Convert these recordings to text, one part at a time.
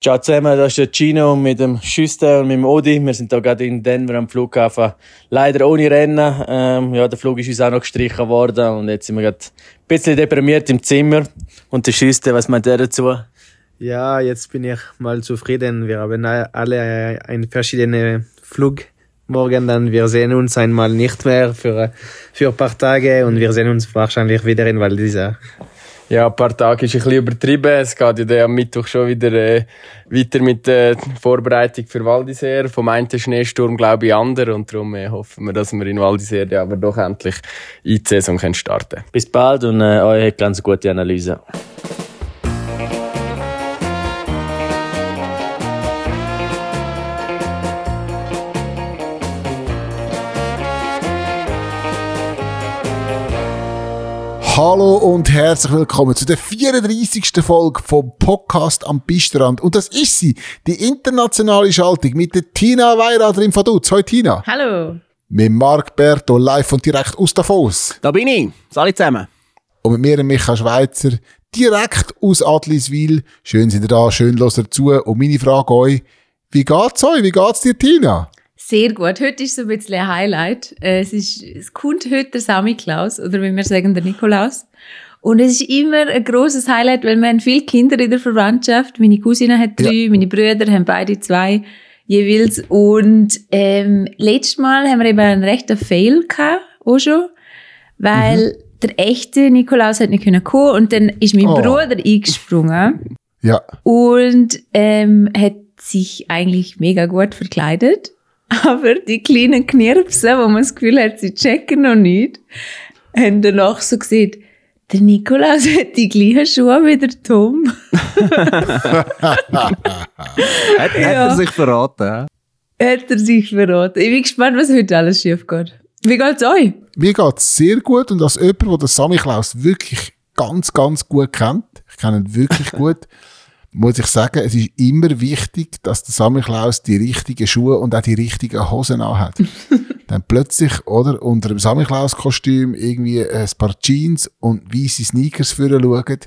Ciao zusammen, das ist der Gino mit dem Schüster und mit dem Odi. Wir sind hier gerade in Denver am Flughafen. Leider ohne Rennen. Ähm, ja, der Flug ist uns auch noch gestrichen worden und jetzt sind wir gerade ein bisschen deprimiert im Zimmer. Und der Schüster, was meint er dazu? Ja, jetzt bin ich mal zufrieden. Wir haben alle einen verschiedenen Flug morgen dann. Wir sehen uns einmal nicht mehr für, für ein paar Tage und wir sehen uns wahrscheinlich wieder in Val d'Isère. Ja, ein paar Tage ist ein bisschen übertrieben. Es geht ja dann am Mittwoch schon wieder äh, weiter mit der Vorbereitung für Val d'Isère. Vom einen Schneesturm, glaube ich, ander. Und darum äh, hoffen wir, dass wir in Val d'Isère ja, aber doch endlich in die Saison starten können. Bis bald und äh, euch ganz gute Analyse. Hallo und herzlich willkommen zu der 34. Folge vom Podcast am Bistrand. Und das ist sie, die internationale Schaltung mit der Tina Weirader im Vaduz. Hallo Tina. Hallo. Mit Marc Berto live und direkt aus Davos. Da bin ich. Alle zusammen. Und mit mir, Michael Schweizer, direkt aus Adliswil. Schön sind ihr da, schön los dazu. Und meine Frage euch, wie geht's euch? Wie geht's dir, Tina? Sehr gut. Heute ist so ein bisschen ein Highlight. Äh, es, ist, es kommt heute der Sammy Klaus, oder wie wir sagen, der Nikolaus. Und es ist immer ein großes Highlight, weil wir haben viele Kinder in der Verwandtschaft. Meine Cousine hat drei, ja. meine Brüder haben beide zwei jeweils. Und ähm, letztes Mal haben wir eben einen rechten Fail gehabt, auch schon, weil mhm. der echte Nikolaus hat nicht können kommen und dann ist mein oh. Bruder eingesprungen. Ja. Und ähm, hat sich eigentlich mega gut verkleidet. Aber die kleinen Knirpsen, wo man das Gefühl hat, sie checken noch nicht, haben danach so gesehen, der Nikolaus hat die gleichen Schuhe wie der Tom. hat, hat er sich verraten? Hat er sich verraten. Ich bin gespannt, was heute alles schief geht. Wie geht's euch? Mir geht's sehr gut und als jemand, der den Sammy Klaus wirklich ganz, ganz gut kennt, ich kenne ihn wirklich gut, muss ich sagen, es ist immer wichtig, dass der Samichlaus die richtigen Schuhe und auch die richtigen Hosen anhat. Dann plötzlich, oder, unter dem Samichlaus-Kostüm irgendwie ein paar Jeans und weiße Sneakers führen schauen,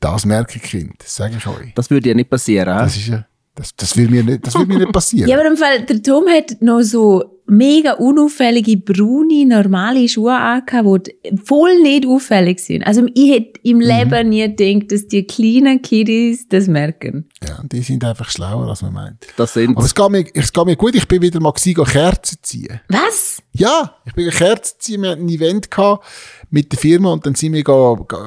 das merke ich Kind, das sage ich euch. Das würde ja nicht passieren, Das ist ja, das, das will mir nicht, das will mir nicht passieren. ja, aber im Fall, der Tom hat noch so mega unauffällige, braune, normale Schuhe angehabt, die voll nicht auffällig sind. Also ich hätte im mhm. Leben nie gedacht, dass die kleinen Kiddies das merken. Ja, die sind einfach schlauer, als man meint. Das sind Aber es geht, mir, es geht mir gut, ich bin wieder mal gewesen, Kerzen ziehen. Was? Ja, ich bin Kerzen ziehen, wir hatten ein Event gehabt mit der Firma und dann sind wir go, go,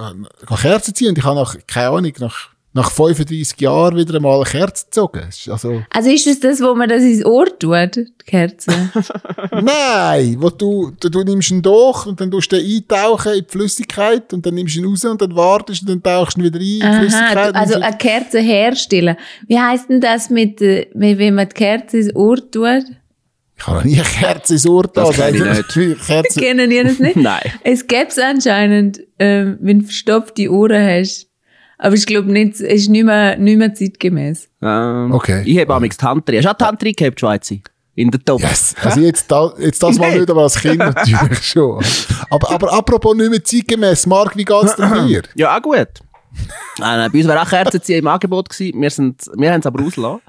go Kerzen ziehen und ich habe nach, keine Ahnung, nach nach 35 Jahren wieder einmal eine Kerze gezogen. Also, also ist das das, wo man das ins Ohr tut, die Kerze? Nein, wo du, du, du nimmst ihn durch und dann tust du ihn eintauchen in die Flüssigkeit und dann nimmst du ihn raus und dann wartest und dann tauchst du ihn wieder ein in die Aha, Flüssigkeit. Also so. eine Kerze herstellen. Wie heisst denn das mit, äh, wenn man die Kerze ins Ohr tut? Ich habe noch nie eine Kerze ins Ohr getan. Das kenne ich nicht. Kerze. Kennen ihr das nicht? Nein. Es gäbe es anscheinend, ähm, wenn du verstopfte Ohren hast aber ich glaube nicht, es ist nicht mehr, nicht mehr zeitgemäß. Ähm, okay. Ich habe amigs Tantri. Hast du auch Tantri gehabt, Schweizer? In der Top. Yes. Also jetzt, da, jetzt das mal nicht, aber als Kind natürlich schon. Aber, aber apropos nicht mehr zeitgemäß. Marc, wie geht's dir? Ja, auch gut. äh, bei uns war auch Kerzenziehen im Angebot gewesen. Wir, sind, wir haben es aber ausgelassen.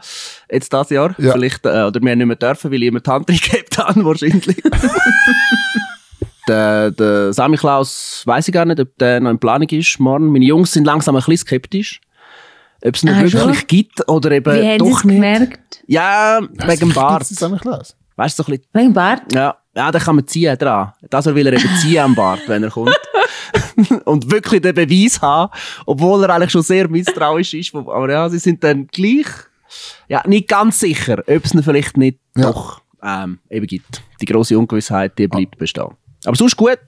Jetzt dieses Jahr. Ja. Vielleicht, äh, oder wir haben nicht mehr dürfen, weil ich immer Tantri gehabt habe, wahrscheinlich. Der, der Sammy Klaus weiß ich gar nicht, ob der noch in Planung ist morgen. Meine Jungs sind langsam ein bisschen skeptisch. Ob es nicht ah, wirklich schon? gibt oder eben Wie doch nicht. gemerkt? Ja, Was wegen dem Bart. Sammy Klaus? Weißt du, so ein bisschen. Wegen Bart? Ja, ja, da kann man ziehen dran. Das will er eben ziehen am Bart, wenn er kommt. und wirklich den Beweis haben, obwohl er eigentlich schon sehr misstrauisch ist. Aber ja, sie sind dann gleich, ja, nicht ganz sicher, ob es ihn vielleicht nicht ja. doch ähm, eben gibt. Die große Ungewissheit, die bleibt ah. bestehen. Aber sonst gut.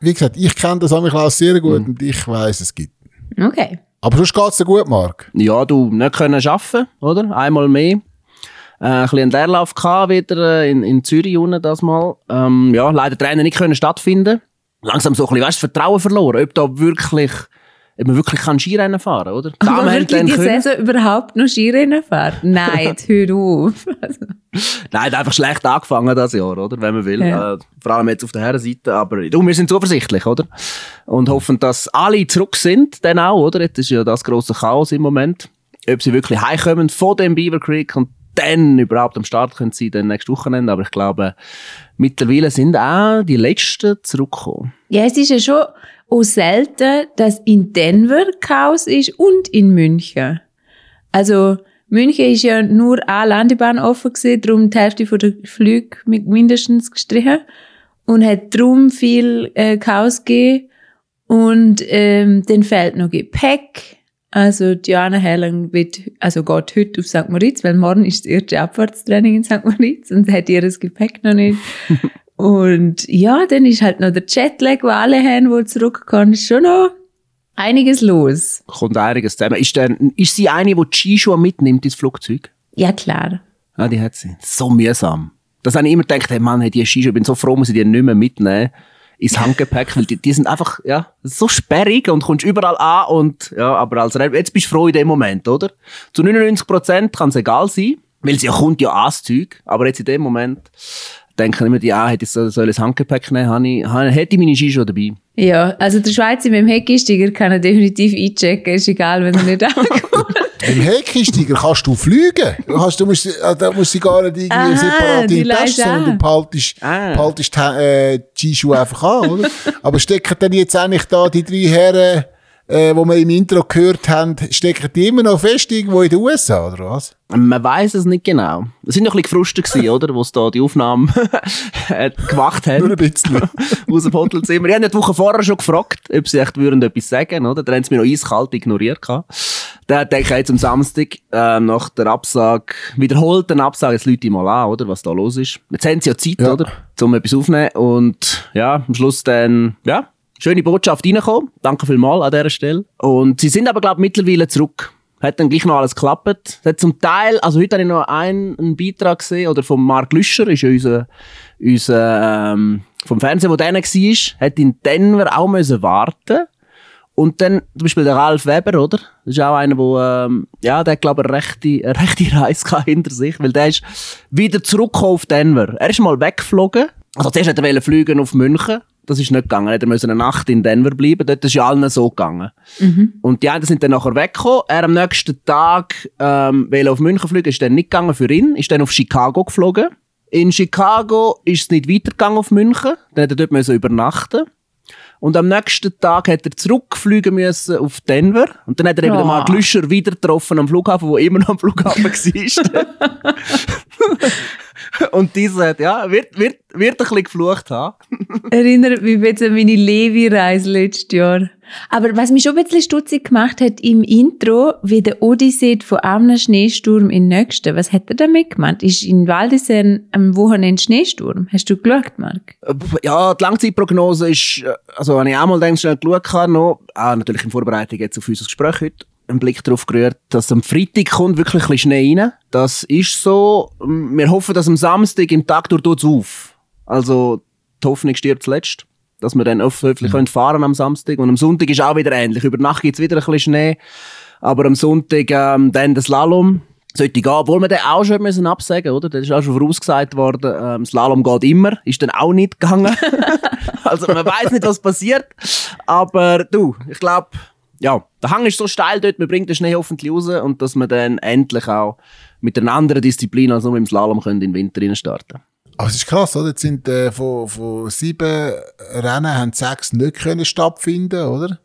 Wie gesagt, ich kenne das Klaus sehr gut mhm. und ich weiß es gibt. Okay. Aber sonst geht es dir gut, Marc? Ja, du nicht können arbeiten, oder? Einmal mehr. Äh, ein bisschen einen Leerlauf gehabt wieder äh, in, in Zürich unten das mal. Ähm, ja, leider Trainer nicht können stattfinden. Langsam so ein bisschen, weißt, Vertrauen verloren, ob da wirklich ob man wirklich kann Skirennen fahren kann, oder? Aber wirklich die Saison überhaupt noch Skirennen fahren? Nein, hör auf. Nein, hat einfach schlecht angefangen das Jahr, oder? Wenn man will. Ja. Äh, vor allem jetzt auf der Herrenseite. Aber du, wir sind zuversichtlich, oder? Und hoffen, dass alle zurück sind, dann auch, oder? Jetzt ist ja das große Chaos im Moment. ob sie wirklich heimkommen von dem Beaver Creek und dann überhaupt am Start können sie dann nächstes Wochenende. Aber ich glaube, mittlerweile sind auch die Letzten zurückgekommen. Ja, es ist ja schon auch selten, dass in Denver Chaos ist und in München. Also, München ist ja nur eine Landebahn offen gewesen, darum die Hälfte der Flüge mit mindestens gestrichen und hat darum viel äh, Chaos gegeben. Und ähm, dann fehlt noch Gepäck. Also Diana Herrlang wird, also geht heute auf St. Moritz, weil morgen ist das erste Abfahrtstraining in St. Moritz und hat ihr das Gepäck noch nicht. und ja, dann ist halt noch der Jetlag, wo alle haben, wo zurückkommen, ist schon noch einiges los. Kommt einiges zusammen. Ist, denn, ist sie eine, die die Skischuhe mitnimmt ins Flugzeug? Ja, klar. Ja, die hat sie. So mühsam. Das habe ich immer gedacht, hey Mann, hey, die Skischuhe, ich bin so froh, muss ich die nicht mehr mitnehmen ins Handgepäck, weil die, die sind einfach, ja, so sperrig und kommst überall an und, ja, aber als Rennfahrer, jetzt bist du froh in dem Moment, oder? Zu 99 Prozent kann es egal sein, weil sie ja kommt ja an das Zeug, aber jetzt in dem Moment denke ich immer, ja, hätte ich so, soll ich das Handgepäck nehmen, habe, hätte ich meine Skischuhe dabei. Ja, also der Schweizer mit dem Heckgeistiger kann er definitiv einchecken, ist egal, wenn er nicht ankommt. Im Heckisteiger kannst du fliegen. Du, hast, du musst, äh, da musst du gar nicht irgendwie Aha, separat die in die Tasche, sondern du behaltest, Ah. behaltest die, äh, die Skischuhe einfach an, oder? Aber stecken dann jetzt eigentlich da die drei Herren, äh, wo wir im Intro gehört haben, stecken die immer noch fest irgendwo in den USA, oder was? Man weiß es nicht genau. Es sind noch ein bisschen gefrustet gewesen, oder? Wo da die Aufnahmen äh, gemacht haben. Nur ein bisschen. aus dem Hotelzimmer. Ich habe die Woche vorher schon gefragt, ob sie echt würden etwas sagen, oder? Dann haben sie mich noch eiskalt ignoriert. gehabt. Dann denke ich jetzt am Samstag, äh, nach der Absage, wiederholten Absage, jetzt Leute mal an, oder? Was da los ist. Jetzt haben sie ja Zeit, Ja. oder? Um etwas aufzunehmen. Und, ja, am Schluss dann, ja, schöne Botschaft reingekommen. Danke vielmals an dieser Stelle. Und sie sind aber, glaube ich, mittlerweile zurück. Hat dann gleich noch alles geklappt. Es hat zum Teil, also heute habe ich noch einen, einen Beitrag gesehen, oder von Mark Lüscher, ist ja unser, unser, ähm, vom Fernsehen, wo der war, hat in Denver auch müssen warten. Und dann, zum Beispiel der Ralf Weber, oder? Das ist auch einer, der, ähm, ja, der hat, glaube ich, eine rechte, eine rechte Reise hinter sich, weil der ist wieder zurückgekommen auf Denver. Er ist mal weggeflogen. Also zuerst hat er fliegen auf München. Das ist nicht gegangen. Er musste eine Nacht in Denver bleiben. Dort ist ja allen so gegangen. Und die einen sind dann nachher weggekommen. Er am nächsten Tag ähm, wollte auf München fliegen, ist dann nicht gegangen für ihn, ist dann auf Chicago geflogen. In Chicago ist es nicht weitergegangen auf München. Dann hat er dort müssen übernachten. Und am nächsten Tag hat er zurückfliegen müssen auf Denver. Und dann hat er eben Oh. den Mark Lüscher wieder getroffen am Flughafen, wo immer noch am Flughafen war. Und dieser hat, ja, wird, wird, wird ein bisschen geflucht haben. Erinnert mich jetzt an meine Levi-Reise letztes Jahr. Aber was mich schon ein bisschen stutzig gemacht hat im Intro, wie der Odyssee von einem Schneesturm in Nächsten. Was hat er damit gemeint? Ist in Waldesern am Wochenende Schneesturm? Hast du geschaut, Marc? Ja, die Langzeitprognose ist, äh, also wenn ich auch mal dann schnell geschaut habe, noch, auch natürlich in Vorbereitung jetzt auf unser Gespräch heute, einen Blick darauf gerührt, dass am Freitag kommt wirklich ein bisschen Schnee rein. Das ist so. Wir hoffen, dass am Samstag im Tag durch auf. Also, die Hoffnung stirbt zuletzt. Dass wir dann hoffentlich können fahren am Samstag. Und am Sonntag ist auch wieder ähnlich. Über Nacht gibt's wieder ein bisschen Schnee. Aber am Sonntag ähm, dann das Slalom. Sollte gehen, obwohl wir den auch schon müssen absagen, oder? Das ist auch schon vorausgesagt worden, ähm, Slalom geht immer, ist dann auch nicht gegangen. also man weiß nicht, was passiert. Aber du, ich glaube, ja, der Hang ist so steil dort, man bringt den Schnee hoffentlich raus und dass wir dann endlich auch mit einer anderen Disziplin als nur im Slalom können in den Winter rein starten. Aber es ist krass, oder? Jetzt sind äh, von, von sieben Rennen haben sechs nicht können stattfinden, oder?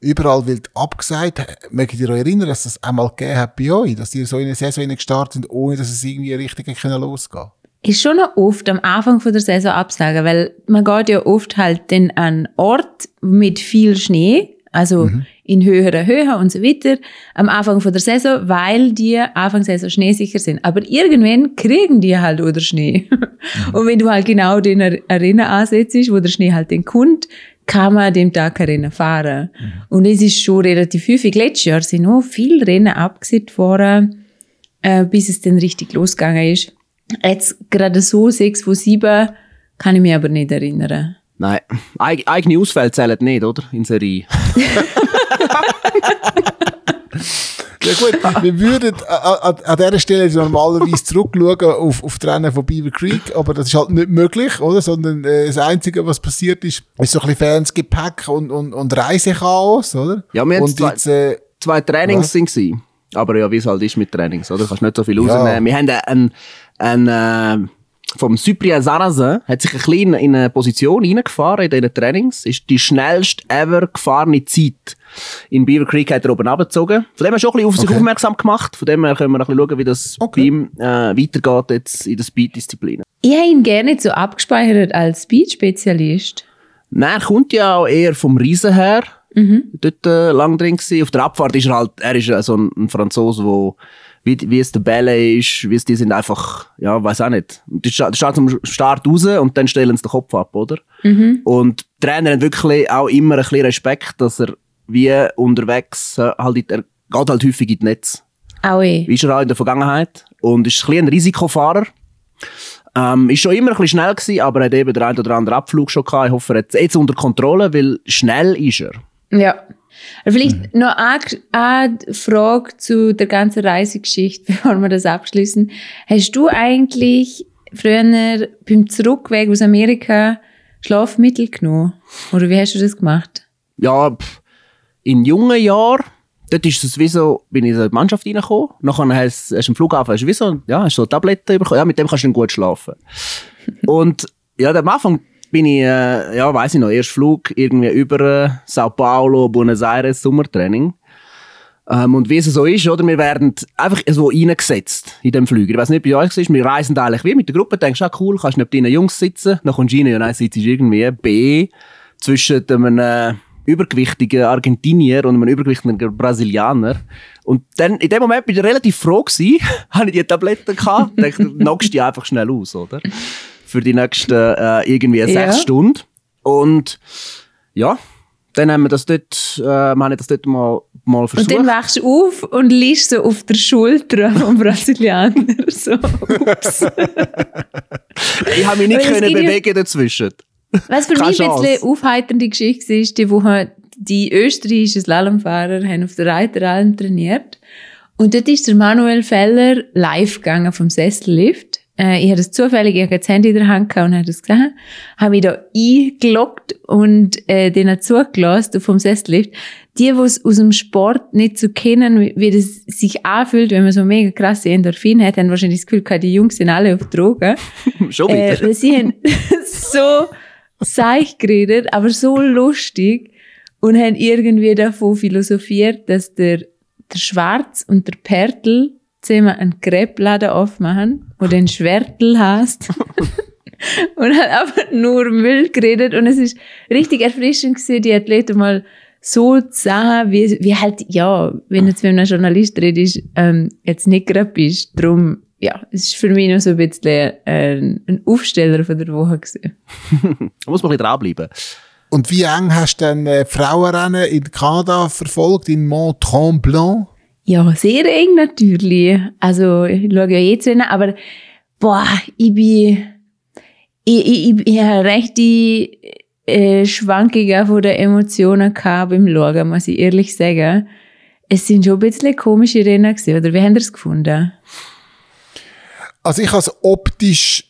Überall wird abgesagt. Mögt ihr euch erinnern, dass das einmal gegeben hat bei euch, dass ihr so in eine Saison gestartet sind, ohne dass es irgendwie richtig können losgehen Ist schon noch oft am Anfang von der Saison absagen, weil man geht ja oft halt dann an Ort mit viel Schnee, also in höherer Höhe und so weiter, am Anfang von der Saison, weil die Anfang Saison schneesicher sind. Aber irgendwann kriegen die halt oder Schnee. Und wenn du halt genau den Ar- Arena ansetzt, wo der Schnee halt dann kommt, kann man an dem Tag kein Rennen fahren. Und es ist schon relativ häufig. Letztes Jahr sind noch viele Rennen abgesetzt worden, äh, bis es dann richtig losgegangen ist. Jetzt gerade so sechs von sieben kann ich mich aber nicht erinnern. Nein, Eig eigene Ausfälle zählen nicht, oder? In Serie. Ja gut, wir würden an, dieser Stelle normalerweise zurückschauen auf, auf die Rennen von Beaver Creek, aber das ist halt nicht möglich, oder? Sondern äh, das Einzige, was passiert ist, ist so ein bisschen Fernsgepäck und, und, und Reisechaos, oder? Ja, wir und zwei- jetzt, äh, Zwei Trainings Was? sind. Aber ja, wie es halt ist mit Trainings, oder? Du kannst nicht so viel Ja. rausnehmen. Wir haben einen, einen, äh, vom Cyprien Sarrazin hat sich ein bisschen in eine Position reingefahren in diesen Trainings. Ist die schnellste ever gefahrene Zeit. In Beaver Creek hat er oben abgezogen. Von dem hat er schon ein bisschen auf sich Okay. aufmerksam gemacht. Von dem her können wir ein bisschen schauen, wie das Okay. bei ihm äh, weitergeht jetzt in der Speed-Disziplin. Ich habe ihn gerne so abgespeichert als Speed-Spezialist. Nein, er kommt ja auch eher vom Riesen her. Dort äh, lang drin gewesen. Auf der Abfahrt ist er halt, er ist äh, so ein, ein Franzose, wo wie, wie es der Bälle ist, wie es die sind einfach, ja, weiß auch nicht. Die sta- starten zum Start raus und dann stellen sie den Kopf ab, oder? Und die Trainer haben wirklich auch immer ein bisschen Respekt, dass er wie unterwegs äh, halt, er geht halt häufig in die Netz. Auch ich. Ist er auch in der Vergangenheit. Und ist ein bisschen ein Risikofahrer. Ähm, ist schon immer ein bisschen schnell gewesen, aber hat eben den einen oder anderen Abflug schon gehabt. Ich hoffe, er hat es jetzt unter Kontrolle, weil schnell ist er. Ja. Vielleicht noch eine, eine Frage zu der ganzen Reisegeschichte, bevor wir das abschließen. Hast du eigentlich früher beim Zurückweg aus Amerika Schlafmittel genommen? Oder wie hast du das gemacht? Ja, in jungen Jahren, dort ist es wie so, bin ich in die Mannschaft reingekommen. Nachher hast du hast du am Flughafen hast du wie so, ja, hast so Tabletten bekommen. Ja, mit dem kannst du dann gut schlafen. Und ja, am Anfang bin ich, äh, ja, weiß ich noch, erst Flug irgendwie über äh, Sao Paulo, Buenos Aires, Sommertraining. Ähm, und wie es so ist, oder? Wir werden einfach so reingesetzt in dem Flüger. Ich weiß nicht, bei euch ist, wir reisen eigentlich wie mit der Gruppe, denkst, ah, cool, kannst nicht deinen Jungs sitzen. Dann kommst du rein, ja, nein, sitzt irgendwie B zwischen einem äh, übergewichtigen Argentinier und einem übergewichtigen Brasilianer. Und dann, in dem Moment bin ich relativ froh gewesen, habe ich die Tabletten gehabt. Dachte, knockst die einfach schnell aus, oder? Für die nächsten, äh, irgendwie Ja. sechs Stunden. Und, ja, dann haben wir das dort, äh, wir haben das dort mal, mal Und versucht. dann wachst du auf und liegst so auf der Schulter vom Brasilianer. So, ups. ich habe mich nicht können bewegen dazwischen. Was für Keine mich ein Chance. bisschen aufheiternde Geschichte war, ist, die Woche die österreichischen Slalomfahrer haben auf der Reiteralm trainiert. Und dort ist der Manuel Feller live gegangen vom Sessellift. Äh, ich hatte das zufällig, ich hatte das Handy in der Hand und habe das gesehen. Habe mich da eingeloggt und äh, denen zugelassen vom Sessellift. Die, die es aus dem Sport nicht so kennen, wie, wie das sich anfühlt, wenn man so mega krasse Endorphine hat, haben wahrscheinlich das Gefühl gehabt, die Jungs sind alle auf Drogen. Schon Äh, wieder. weil sie haben so seich geredet, aber so lustig und haben irgendwie davon philosophiert, dass der, der Schwarz und der Pertel zusammen einen Krebladen aufmachen, wo den Schwertel heißt. und hat einfach nur Müll geredet und es ist richtig erfrischend gewesen, die Athleten mal so zu sagen, wie, wie halt, ja, wenn du jetzt mit einem Journalist redest, ähm, jetzt nicht gerade bist. Darum, ja, es ist für mich noch so ein bisschen ein, ein Aufsteller von der Woche gewesen. Da muss man ein bisschen dranbleiben. Und wie eng hast du dann äh, Frauenrennen in Kanada verfolgt, in Mont Tremblant? Ja, sehr eng natürlich. Also, ich schaue ja jetzt rein, aber boah, ich bin, ich, ich, ich, ich habe recht die äh, Schwankungen von den Emotionen gehabt beim Schauen, muss ich ehrlich sagen. Es sind schon ein bisschen komische Rennen gewesen, oder wie haben ihr es gefunden? Also ich habe es optisch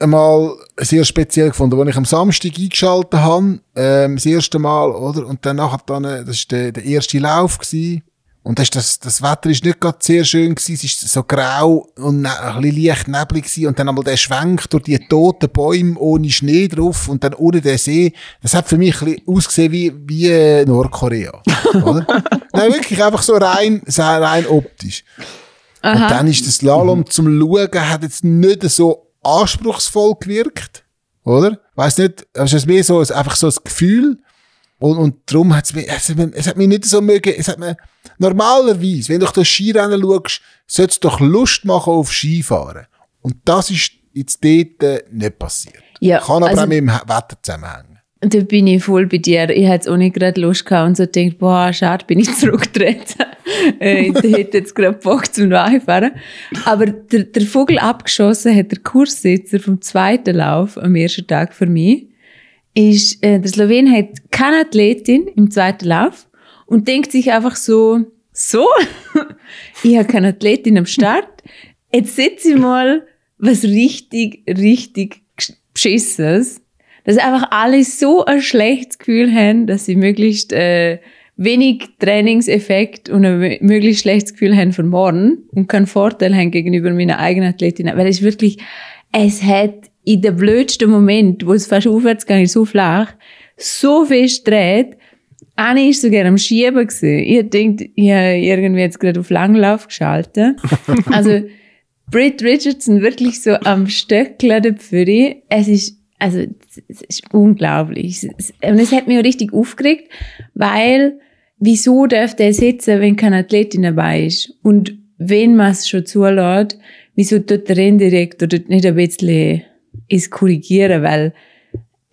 einmal sehr speziell gefunden, als ich am Samstag eingeschaltet habe, ähm, das erste Mal, oder? Und dann nachher dann, äh, das war der, der erste Lauf gewesen. Und das, das, das Wetter ist nicht gerade sehr schön gewesen, es ist so grau und ne, ein bisschen leicht neblig gewesen. Und dann einmal der Schwenk durch die toten Bäume ohne Schnee drauf und dann ohne den See. Das hat für mich ein bisschen ausgesehen wie, wie äh, Nordkorea, oder? Nein, wirklich einfach so rein, rein optisch. Und dann ist das Slalom zum Schauen, hat jetzt nicht so anspruchsvoll gewirkt, oder? Weiss nicht, es ist mehr so, ein- einfach so ein Gefühl. Und, und darum hat's mir, es, es hat mich nicht so mögen, es hat mir, normalerweise, wenn du durch das Skirennen schaust, sollte es doch Lust machen auf Skifahren. Und das ist jetzt dort äh, nicht passiert. Ja, Kann aber also- auch mit dem Wetter zusammenhängen. Da bin ich voll bei dir. Ich hätte auch nicht gerade Lust gehabt und so gedacht, boah, schade, bin ich zurückgetreten. äh, ich hätte jetzt gerade Bock zum Einfahren. Aber der, der Vogel abgeschossen hat der Kurssitzer vom zweiten Lauf am ersten Tag für mich. Ist, äh, der Slowen hat keine Athletin im zweiten Lauf und denkt sich einfach so, so, ich habe keine Athletin am Start. Jetzt setze ich mal was richtig, richtig Beschissenes dass einfach alle so ein schlechtes Gefühl haben, dass sie möglichst äh, wenig Trainingseffekt und ein möglichst schlechtes Gefühl haben für morgen und keinen Vorteil haben gegenüber meiner eigenen Athletin. Weil es wirklich, es hat in dem blödsten Moment, wo es fast aufwärts ging, so flach, so fest dreht, eine ist sogar am Schieben gewesen. Ich denkt, ich habe irgendwie jetzt gerade auf Langlauf geschaltet. also, Britt Richardson wirklich so am Stöckler der Pfürri. Es ist, also, es ist unglaublich. Und es hat mich auch richtig aufgeregt, weil, wieso darf der sitzen, wenn keine Athletin dabei ist? Und wenn man es schon zulässt, wieso tut der Renndirektor dort nicht ein bisschen es korrigieren, weil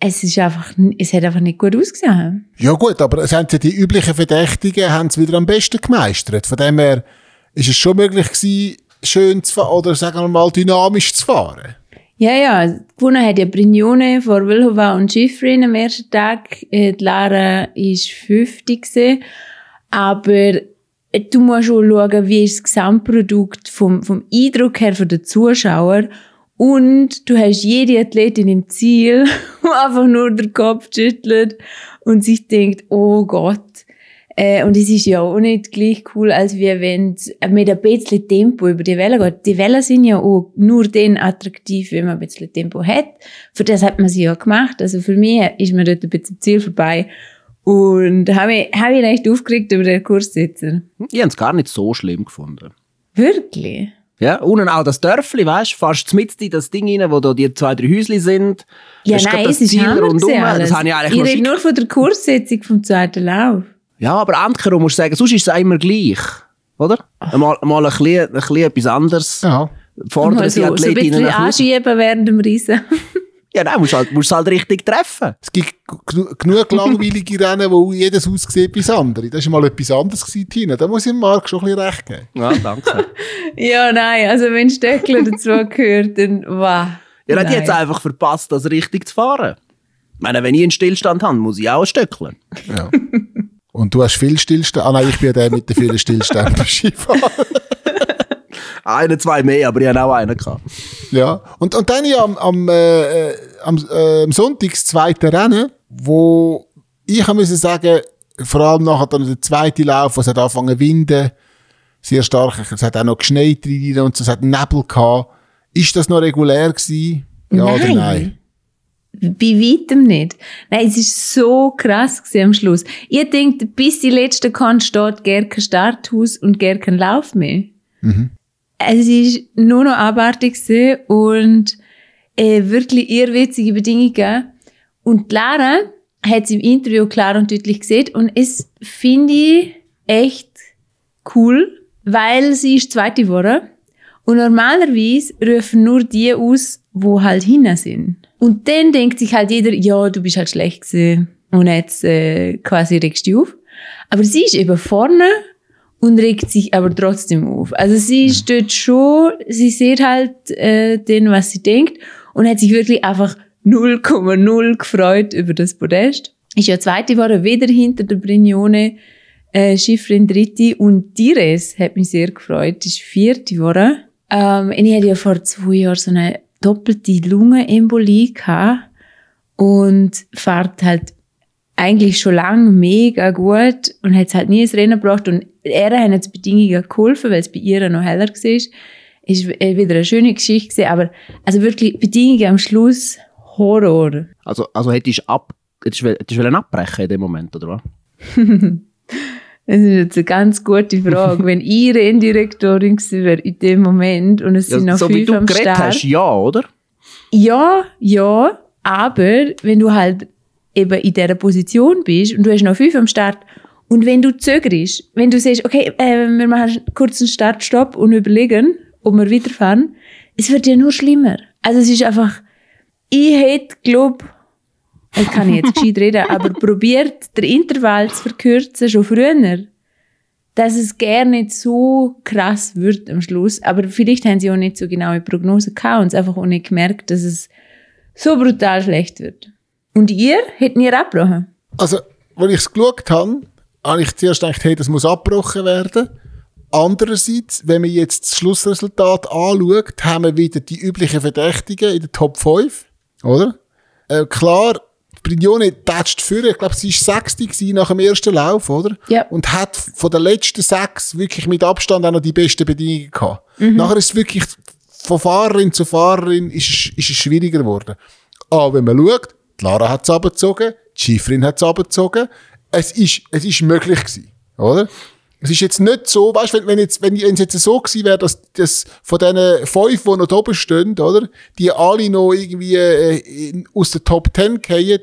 es ist einfach, es hat einfach nicht gut ausgesehen. Ja gut, aber es haben ja die üblichen Verdächtigen haben es wieder am besten gemeistert. Von dem her ist es schon möglich gewesen, schön zu fahren oder sagen wir mal dynamisch zu fahren. Ja, ja. Gewonnen hat ja Brignone vor Wilhova und Schifrin am ersten Tag. Äh, die Lara ist 50 gewesen. Aber äh, du musst schon schauen, wie ist das Gesamtprodukt vom, vom Eindruck her von den Zuschauern und du hast jede Athletin im Ziel, die einfach nur den Kopf schüttelt und sich denkt, oh Gott. Äh, und es ist ja auch nicht gleich cool, als wie wenn es mit ein bisschen Tempo über die Welle geht. Die Wellen sind ja auch nur dann attraktiv, wenn man ein bisschen Tempo hat. Für das hat man sie ja gemacht. Also für mich ist man dort ein bisschen Ziel vorbei. Und habe ich, hab ich recht aufgeregt über den Kurssitzer. Ich habe es gar nicht so schlimm gefunden. Wirklich? Ja, unten auch das Dörfli, weißt du, fast mit in das Ding rein, wo da die zwei, drei Häusli sind. Ja, Hast nein, gerade es ist Hammer rundum. alles. Das habe ich eigentlich Ich rede nur von der Kurssitzung vom zweiten Lauf. Ja, aber andersherum musst du sagen, sonst ist es immer gleich. Oder? Mal, mal ein, bisschen, ein bisschen etwas anderes. Ja. Fordern Mal die so, so ein Athletinnen bisschen anschieben während dem Riesen. Ja, nein, musst halt, musst halt richtig treffen. Es gibt genu- genug langweilige Rennen, wo jedes aussieht wie das andere. Das war mal etwas anderes, gewesen, Tina. Da muss ich dem Marc schon ein bisschen recht geben. Ja, danke. ja, nein, also wenn Stöckler dazu gehört, dann wow. Ja, dann hat die Nein. jetzt einfach verpasst, das richtig zu fahren. Ich meine, wenn ich einen Stillstand habe, muss ich auch stöckeln. Ja. Und du hast viel Stillstand. Ah nein, ich bin ja der mit den vielen Stillständen beim Skifahren. Einen, zwei mehr, aber ich hatte auch einen. Gehabt. Ja. Und, und dann ja am, am, äh, äh, am, äh, am Sonntag das zweite Rennen, wo ich müssen sagen, vor allem nachher dann der zweite Lauf, wo es hat angefangen zu winden, sehr stark, es hat auch noch geschneit drin und so, es hat Nebel gehabt. Ist das noch regulär gewesen? Ja oder Nein. nein? Bei weitem nicht. Nein, es ist so krass gewesen am Schluss. Ihr denkt, bis die letzte Kahn steht gar kein Starthaus und gar kein Lauf mehr. Es ist nur noch abartig gewesen und äh, wirklich irrwitzige Bedingungen. Und Lara hat es im Interview klar und deutlich gesehen und es finde ich echt cool, weil sie ist zweite geworden. Und normalerweise rufen nur die aus, wo halt hinten sind. Und dann denkt sich halt jeder, ja, du bist halt schlecht gewesen. Und jetzt äh, quasi regst du auf. Aber sie ist eben vorne und regt sich aber trotzdem auf. Also sie ist dort schon, sie sieht halt äh, den, was sie denkt und hat sich wirklich einfach 0,0 gefreut über das Podest. Ist ja zweite Woche wieder hinter der Brignone, äh, Schifrin dritte und Dires hat mich sehr gefreut, ist vierte Woche. Ähm, ich hatte ja vor zwei Jahren so eine doppelte Lungenembolie gehabt und fährt halt eigentlich schon lange mega gut und hat es halt nie ins Rennen gebracht und er hat jetzt Bedingungen geholfen, weil es bei ihr noch heller war. Ist wieder eine schöne Geschichte gewesen, aber also wirklich Bedingungen am Schluss Horror. Also, also hättest du ab, hättest, du- hättest du abbrechen in dem Moment, oder was? Das ist jetzt eine ganz gute Frage. Wenn ich Renndirektorin gewesen wäre in dem Moment und es sind noch so wie fünf du am geredet Start. hast, ja, oder? Ja, ja, aber wenn du halt eben in dieser Position bist und du hast noch fünf am Start und wenn du zögerst, wenn du sagst, okay, äh, wir machen kurz einen Startstopp und überlegen, ob wir weiterfahren, es wird ja nur schlimmer. Also es ist einfach, ich hätte, glaub, ich kann jetzt gescheit reden, aber probiert, den Intervall zu verkürzen, schon früher. Dass es gar nicht so krass wird am Schluss. Aber vielleicht haben sie auch nicht so genaue Prognosen gehabt und es einfach auch nicht gemerkt, dass es so brutal schlecht wird. Und ihr? Hätten ihr abgebrochen? Also, als ich es geschaut habe, habe ich zuerst gedacht, hey, das muss abgebrochen werden. Andererseits, wenn man jetzt das Schlussresultat anschaut, haben wir wieder die üblichen Verdächtigen in der Top 5, oder? Äh, klar, Brignone tätscht für, ich glaube, sie war Sechste nach dem ersten Lauf, oder? Ja. Und hat von den letzten sechs wirklich mit Abstand auch noch die besten Bedingungen gehabt. Mhm. Nachher ist es wirklich, von Fahrerin zu Fahrerin ist, ist es schwieriger geworden. Aber wenn man schaut, die Lara hat es abgezogen, die Schifrin hat es abgezogen, es ist, es ist möglich gewesen, oder? Es ist jetzt nicht so, weißt, wenn, wenn jetzt, wenn es jetzt so gewesen wäre, dass, dass von diesen fünf, die noch oben stehen, oder? Die alle noch irgendwie, äh, in, aus der Top 10 fallen,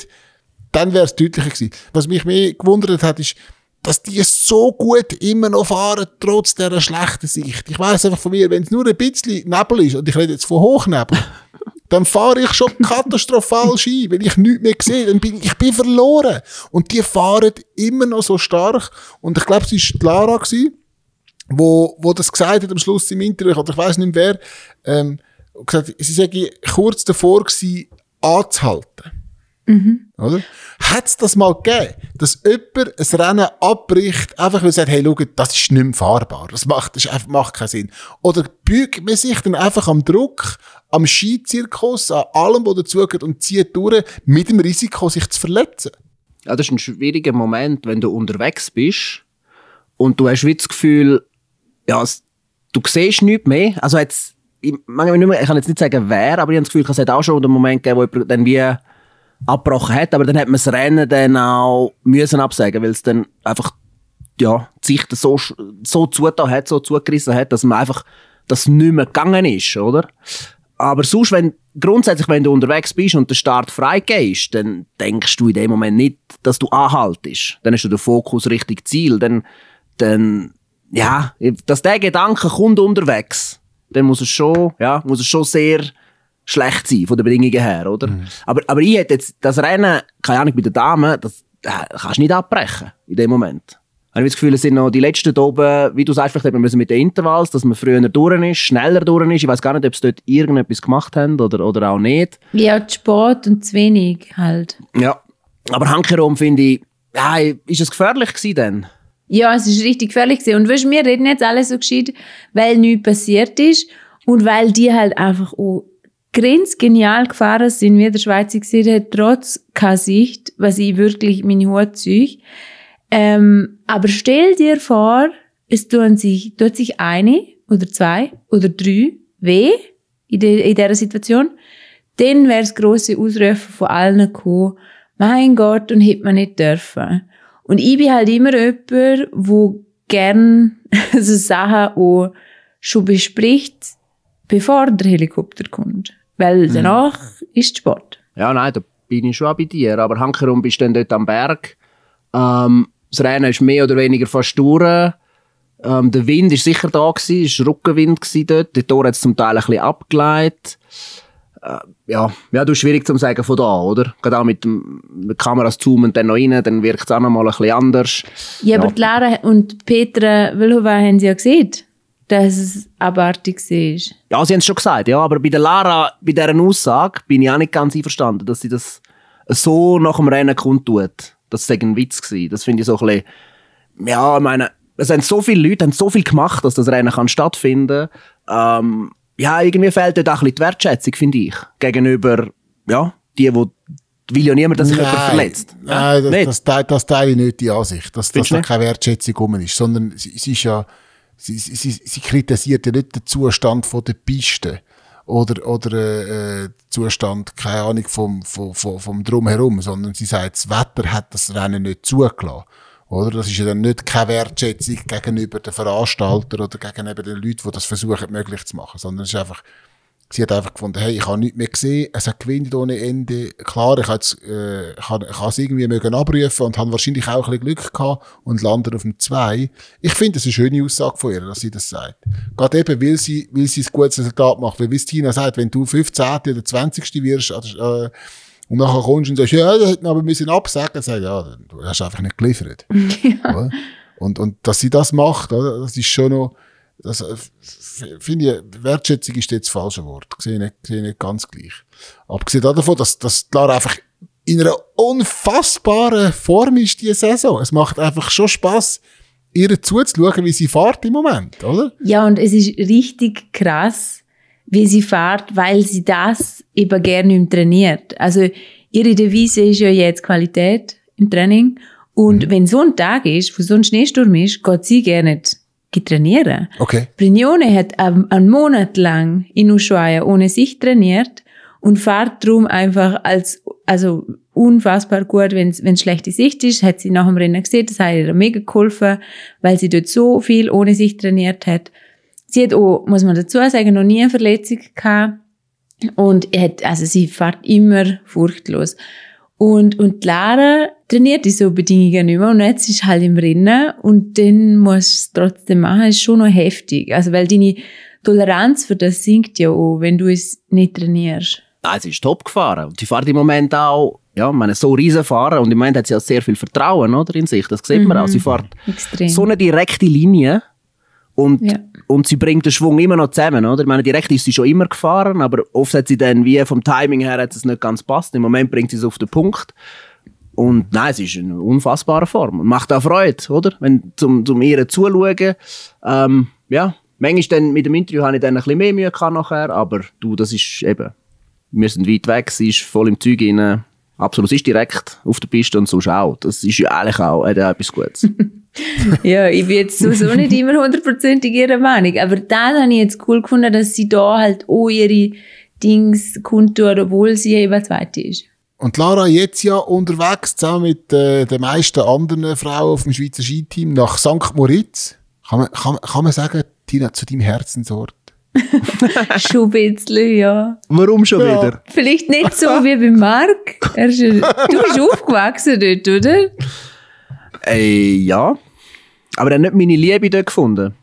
dann wäre es deutlicher gewesen. Was mich mehr gewundert hat, ist, dass die so gut immer noch fahren, trotz dieser schlechten Sicht. Ich weiss einfach von mir, wenn es nur ein bisschen Nebel ist, und ich rede jetzt von Hochnebel, dann fahre ich schon katastrophal Ski, wenn ich nichts mehr sehe, dann bin ich bin verloren. Und die fahren immer noch so stark. Und ich glaube, es war Lara, gewesen, wo, wo das gesagt hat am Schluss im Interview, oder ich weiß nicht mehr wer, ähm, gesagt, sie sei kurz davor gewesen, anzuhalten. Oder? Hat es das mal gegeben, dass jemand ein Rennen abbricht, einfach weil er sagt, hey, schau, das ist nicht mehr fahrbar. Das macht, das einfach, macht keinen Sinn. Oder bügt man sich dann einfach am Druck, am Skizirkus, an allem, was dazugehört und zieht durch, mit dem Risiko, sich zu verletzen? Ja, das ist ein schwieriger Moment, wenn du unterwegs bist und du hast wie das Gefühl, ja, du siehst nichts mehr. Also jetzt, ich, manchmal nicht mehr, ich kann jetzt nicht sagen, wer, aber ich habe das Gefühl, es hat auch schon den Moment gegeben, wo jemand dann wie abgebrochen hat, aber dann hat man das Rennen dann auch müssen absagen, weil es dann einfach, ja, die Sicht so, so zugetan hat, so zugerissen hat, dass man einfach, das nicht mehr gegangen ist, oder? Aber sonst, wenn, grundsätzlich, wenn du unterwegs bist und der Start freigegeben ist, dann denkst du in dem Moment nicht, dass du anhaltest. Dann hast du den Fokus richtig Ziel. Dann, dann, ja, dass der Gedanke kommt unterwegs, dann muss es schon, ja, muss es schon sehr schlecht sein, von den Bedingungen her, oder? Aber, aber ich hätte jetzt das Rennen, keine Ahnung, bei den Damen, das äh, kannst du nicht abbrechen, in dem Moment. Ich habe das Gefühl, es sind noch die letzten da oben, wie du sagst, vielleicht eben müssen mit den Intervalls, dass man früher durch ist, schneller durch ist. Ich weiß gar nicht, ob sie dort irgendetwas gemacht haben oder, oder auch nicht. Ja, zu spät und zu wenig halt. Ja. Aber hankerum finde ich, ja, ist es gefährlich gewesen dann? Ja, es ist richtig gefährlich gewesen. Und weißt, du, wir reden jetzt alle so gescheit, weil nichts passiert ist und weil die halt einfach auch grenzgenial gefahren sind, wie der Schweizer gesehen hat, trotz keiner Sicht, was ich wirklich meine Hut ziehe. Ähm, aber stell dir vor, es tun sich, tut sich eine oder zwei oder drei weh in, de, in dieser Situation, dann wäre das grosse Ausrufen von allen gekommen, mein Gott, und hätte man nicht dürfen. Und ich bin halt immer jemand, wo gern so Sachen auch schon bespricht, bevor der Helikopter kommt. Weil danach ist Sport. Ja, nein, da bin ich schon auch bei dir. Aber hankerum bist du dann dort am Berg. Ähm, das Rennen ist mehr oder weniger fast durch. Ähm, der Wind ist sicher da gewesen, es war Rückenwind gewesen dort. Der Tor hat es zum Teil ein bisschen abgeleitet. Äh, ja, ja, du ist schwierig zu sagen von da, oder? Gerade auch mit, dem, mit Kameras zoomen dann noch rein, dann wirkt es auch noch mal ein bisschen anders. Ja, aber die Lara und Petra Wilhova haben sie ja gesehen, dass es abartig war. Ja, sie haben es schon gesagt, ja, aber bei der Lara, bei dieser Aussage, bin ich auch nicht ganz einverstanden, dass sie das so nach dem Rennen kundtut. Das war ein Witz. Gewesen. Das finde ich so ein bisschen, ja, ich meine, es haben so viele Leute haben so viel gemacht, dass das Rennen kann stattfinden ähm, Ja, irgendwie fehlt dort auch ein bisschen die Wertschätzung, finde ich, gegenüber, ja, die, wo will ja niemand, dass sich jemand verletzt. Nein, das, Nicht? das, teile- das teile ich nicht die Ansicht, dass, dass Findest da keine Wertschätzung rum ist, sondern sie ist ja, sie, sie, sie, sie kritisiert ja nicht den Zustand von der Piste oder, oder äh, Zustand, keine Ahnung, vom, vom, vom, vom Drumherum, sondern sie sagt, das Wetter hat das Rennen nicht zugelassen. Oder? Das ist ja dann nicht keine Wertschätzung gegenüber den Veranstaltern oder gegenüber den Leuten, die das versuchen, möglich zu machen, sondern es ist einfach, Sie hat einfach gefunden, hey, ich habe nichts mehr gesehen, es hat gewinnt ohne Ende. Klar, ich habe es, äh, ich habe, ich es irgendwie mögen abrufen und habe wahrscheinlich auch ein bisschen Glück gehabt und lande auf dem 2. Ich finde, das ist eine schöne Aussage von ihr, dass sie das sagt. Gerade eben, weil sie, weil sie ein gutes Resultat macht. Weil, wie Tina sagt, wenn du 15. oder 20. wirst, äh, und nachher kommst und sagst, ja, das hätten wir aber müssen absagen, dann sag ich, ja, du hast einfach nicht geliefert. Oder? Und, und dass sie das macht, oder? das ist schon noch, das äh, finde ich, Wertschätzung ist jetzt das falsche Wort. Sehe ich nicht, sehe ich nicht ganz gleich. Abgesehen davon, dass, dass die Lara einfach in einer unfassbaren Form ist, diese Saison. Es macht einfach schon Spass, ihr zuzuschauen, wie sie fährt im Moment, oder? Ja, und es ist richtig krass, wie sie fährt, weil sie das eben gerne trainiert. Also ihre Devise ist ja jetzt Qualität im Training. Und wenn so ein Tag ist, wo so ein Schneesturm ist, geht sie gerne nicht trainieren. Okay. Brignone hat einen Monat lang in Ushuaia ohne sich trainiert und fährt drum einfach als, also unfassbar gut, wenn es schlechte Sicht ist, hat sie nach dem Rennen gesehen, das hat ihr mega geholfen, weil sie dort so viel ohne sich trainiert hat. Sie hat auch, muss man dazu sagen, noch nie eine Verletzung gehabt und hat, also sie fährt immer furchtlos. Und, und Lara trainiert in so Bedingungen nicht mehr und jetzt ist halt im Rennen und dann muss es trotzdem machen, ist schon noch heftig. Also, weil deine Toleranz für das sinkt ja auch, wenn du es nicht trainierst. Nein, sie ist top gefahren. Und sie fährt im Moment auch, ja, meine, so riesen fahren und im Moment hat sie auch sehr viel Vertrauen, oder, in sich. Das sieht man auch. Sie fährt Extrem. so eine direkte Linie und, Ja. und sie bringt den Schwung immer noch zusammen, oder? Ich meine, direkt ist sie schon immer gefahren, aber oft hat sie dann, wie vom Timing her, hat es nicht ganz passt. Im Moment bringt sie es auf den Punkt. Und nein, es ist eine unfassbare Form und macht auch Freude, oder? Wenn, zum, zum ihr zuschauen. Ähm, ja, manchmal dann mit dem Interview habe ich dann ein bisschen mehr Mühe gehabt nachher, aber du, das ist eben, wir sind weit weg, sie ist voll im Zeug rein. Absolut, sie ist direkt auf der Piste und sonst auch. Das ist ja eigentlich auch, ja etwas Gutes. Ja, ich bin jetzt sowieso nicht immer hundertprozentig ihrer Meinung. Aber da habe ich jetzt cool gefunden, dass sie da halt auch ihre Dings kundtun, obwohl sie eben Zweite ist. Und Lara jetzt ja unterwegs, zusammen mit äh, den meisten anderen Frauen auf dem Schweizer Skiteam nach St. Moritz. Kann man, kann, kann man sagen, Tina, zu deinem Herzensort? Schon ein bisschen, ja. Warum schon Ja. wieder? Vielleicht nicht so wie bei Marc. Er ist, du bist aufgewachsen dort, oder? Äh, ja. Aber er hat nicht meine Liebe dort gefunden.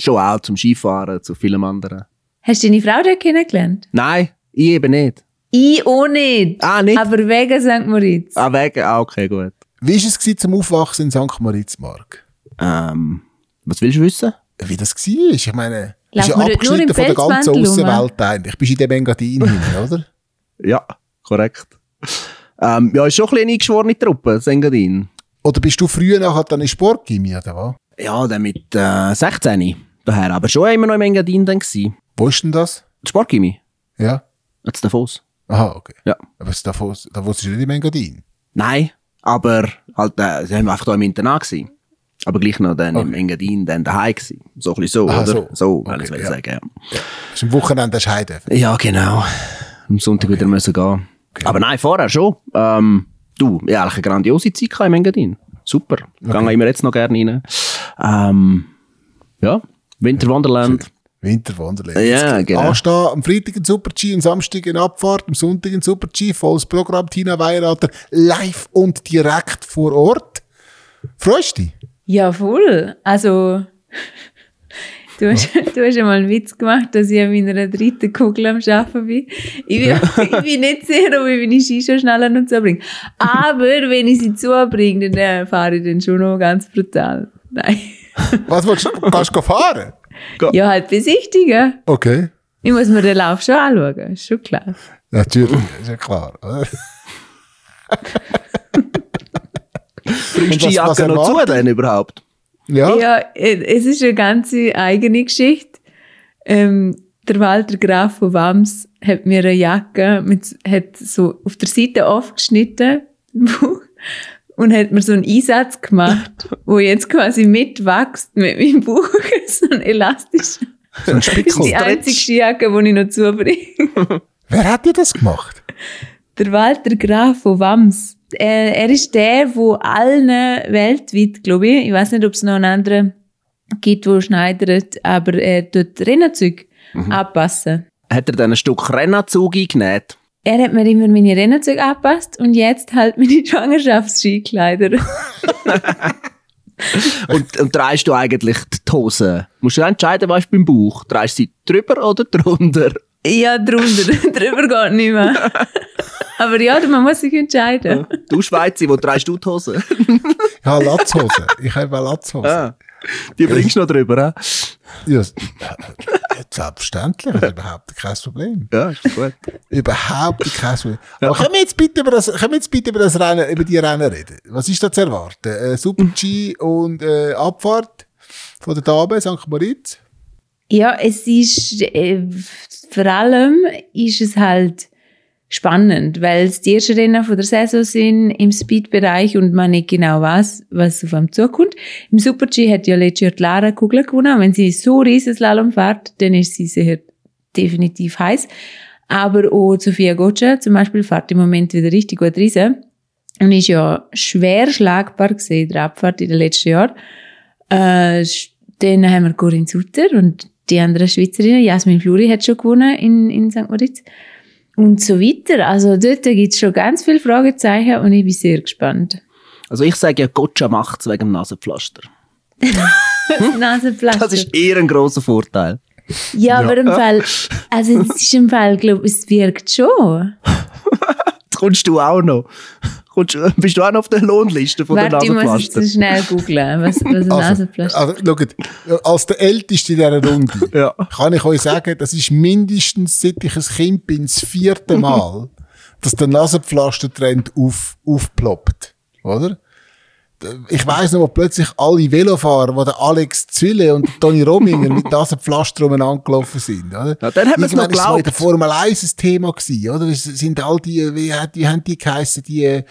Schon auch zum Skifahren, zu vielem anderen. Hast du deine Frau dort kennengelernt? Nein, ich eben nicht. Ich auch nicht. Ah, nicht? Aber wegen St. Moritz. Ah, wegen? Ah, okay, gut. Wie war es gewesen zum Aufwachsen in St. Moritz, Mark? Ähm, was willst du wissen? Wie das war? Ich meine, du bist ja abgeschnitten von der ganzen? Außenwelt eigentlich. Bist in dem Engadin hinein, oder? Ja, korrekt. Ähm, ja, ist schon ein bisschen eine eingeschworene Truppe, Sengadin. Oder bist du früher nachher dann in Sportgymnasium, oder was? Ja, dann mit äh, 16 daher. Aber schon immer noch im Engadin dann gewesen. Wo ist denn das? Sportgymnasium. Ja. Jetzt Davos. Aha, okay. Ja. Aber es Davos, Davos ist nicht im Engadin. Nein, aber halt, äh, sie haben einfach da im Internat gewesen. Aber gleich noch dann im Engadin, dann daheim gewesen. So ein bisschen so, Aha, oder? so. So, Okay, okay, will ich ja. sagen, ja. Hast du am Wochenende dürfen? Ja, genau. Am Sonntag wieder müssen gehen. Aber nein, vorher schon. Ähm, du, ich hatte eigentlich eine grandiose Zeit im Engadin. Super. Okay. Gehen wir jetzt noch gerne rein. Ähm, ja, Winter Wonderland. Winterwanderland. Ja, Jetzt genau. Anstehen, am Freitag ein Super-G, am Samstag eine Abfahrt, am Sonntag ein Super-G, volles Programm, Tina Weirater, live und direkt vor Ort. Freust du dich? Ja, voll. Also, du hast, du hast einmal einen Witz gemacht, dass ich an meiner dritten Kugel am Arbeiten bin. Ich bin, ich bin nicht sicher, ob ich meine Ski schon schneller noch zubringe. Aber wenn ich sie zubringe, dann äh, fahre ich dann schon noch ganz brutal. Nein. Was willst du? Kannst du fahren? Ja, halt besichtigen. Okay. Ich muss mir den Lauf schon anschauen, ist schon klar. Natürlich, ist ja klar. Bringst du die Jacke noch zu denn überhaupt? Ja? Ja, äh, es ist eine ganze eigene Geschichte. Ähm, der Walter Graf von Wams hat mir eine Jacke mit, hat so auf der Seite aufgeschnitten und hat mir so einen Einsatz gemacht, wo jetzt quasi mitwächst mit meinem Buch. so ein elastischer. So ein Das ist Spickel. die einzige Jacke, die ich noch zubringe. Wer hat dir das gemacht? Der Walter Graf von Wams. Er, er ist der, wo allen weltweit, glaube ich, ich weiß nicht, ob es noch einen anderen gibt, der schneidert, aber er tut Rennenzüge anpassen. Hat er dann ein Stück Rennanzug eingenäht? Er hat mir immer meine Rennenzüge angepasst und jetzt halt meine Schwangerschaftsskikleider. Und, und drehst du eigentlich die Hose? Musst du entscheiden, was beim Bauch? Drehst du sie drüber oder drunter? ja, drunter. Drüber geht nicht mehr. Aber ja, man muss sich entscheiden. Du Schweizer, wo drehst du die Hose? Ich habe Latzhose. Ich habe eine Latzhose. Ah, die bringst du noch drüber, he? Ja, äh, selbstverständlich, das ist überhaupt kein Problem. Ja, ist gut. Überhaupt kein Problem. Aber können wir jetzt bitte über das, können wir jetzt bitte über das Rennen, über die Rennen reden? Was ist da zu erwarten? Äh, Super G und äh, Abfahrt von der Dame, St. Moritz? Ja, es ist, äh, vor allem ist es halt spannend, weil es die ersten Rennen von der Saison sind im Speed-Bereich und man nicht genau weiß, was auf einem zukommt. Im Super-G hat ja letztes Jahr die Lara Kugel gewonnen. Wenn sie so riesen Slalom fährt, dann ist sie sicher definitiv heiß. Aber auch Sophia Gotcha zum Beispiel fährt im Moment wieder richtig gut Riesen und ist ja schwer schlagbar gesehen in der Abfahrt in den letzten Jahren. Äh, dann haben wir Corinne Sutter und die anderen Schweizerinnen. Jasmin Fluri hat schon gewonnen in, in St. Moritz. Und so weiter. Also dort gibt es schon ganz viele Fragezeichen und ich bin sehr gespannt. Also ich sage ja, Gotcha macht's wegen dem Nasenpflaster. Nasenpflaster. Das ist eher ein grosser Vorteil. ja, aber im Fall, also es ist im Fall, glaube ich, es wirkt schon. Jetzt kommst du auch noch. Kommst, bist du auch noch auf der Lohnliste von Warte, ich der muss Nasenpflaster? jetzt schnell googlen, was, was ein Also, Nasenpflaster also schaut, als der Älteste in dieser Runde Ja. kann ich euch sagen, das ist mindestens, seit ich ein Kind bin, das vierte Mal, dass der Nasenpflastertrend auf, aufploppt. Oder? Ich weiss noch, wo plötzlich alle Velofahrer, wo der Alex Zwille und Toni Rominger mit Nasenpflaster umeinander gelaufen sind. Oder? Ja, dann haben wir es noch Irgendwann ist so in geglaubt. der Formel 1 ein Thema gewesen, oder? Sind all die, wie, hat- wie haben die geheissen, die,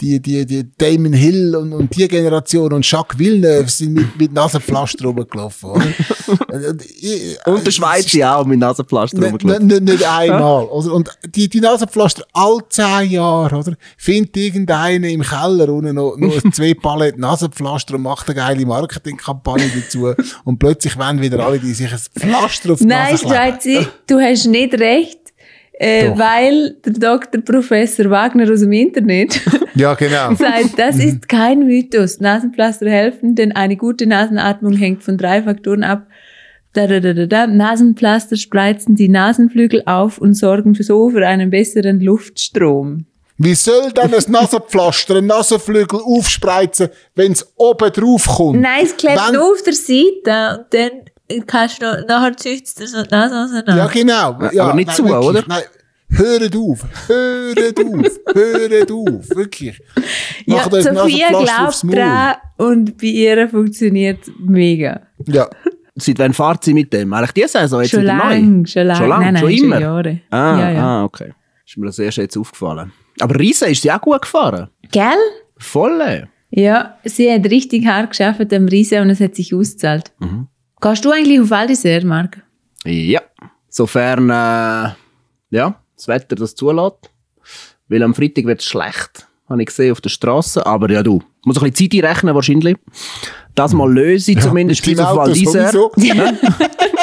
die, die, die Damon Hill und, und die Generation und Jacques Villeneuve sind mit, mit Nasenpflaster rumgelaufen, oder? und, ich- Und der Schweizer auch mit Nasenpflaster rumgelaufen. nicht, nicht einmal. Oder? Und die, die Nasenpflaster all zehn Jahre, oder? Findet irgendeiner im Keller unten noch, noch zwei Paletten Nasenpflaster und macht eine geile Marketingkampagne dazu. Und plötzlich wollen wieder alle, die sich ein Pflaster auf die Nein, Nase kleben. Streitzi, du hast nicht recht, äh, weil der Dr. Professor Wagner aus dem Internet Ja, genau. sagt, das ist kein Mythos. Nasenpflaster helfen, denn eine gute Nasenatmung hängt von drei Faktoren ab. Da, da, da, da, da. Nasenpflaster spreizen die Nasenflügel auf und sorgen so für einen besseren Luftstrom. Wie soll denn ein Nasenpflaster, ein Nasenflügel aufspreizen, wenn es oben drauf kommt? Nein, es klebt Wenn- nur auf der Seite und dann kannst du nachher züchtest du so Nase auseinander. Ja, genau. Ja, aber nicht nein, zu, wirklich. oder? Nein, hört auf. Hört auf. hört auf. Wirklich. Ja, Sophia glaubt dran und bei ihr funktioniert mega. Ja. Seit wann fahrt sie mit dem? Eigentlich diese Saison jetzt Schon wieder lang, neu? schon lang. Schon lang, Nein, nein, schon schon immer? Jahre. Ah, Ja, ja. ah, okay. Ist mir das erst jetzt aufgefallen. Aber Riese ist sie auch gut gefahren. Gell? Voll. äh. Ja, sie hat richtig hart geschafft am Riesen und es hat sich ausgezahlt. Mhm. Gehst du eigentlich auf Val d'Isère, Marc? Ja. Sofern, äh, ja, das Wetter das zulässt. Weil am Freitag wird es schlecht. Habe ich gesehen auf der Straße. Aber ja, du. Muss ein bisschen Zeit einrechnen wahrscheinlich. Das mal löse ich zumindest Mit bis auf sowieso.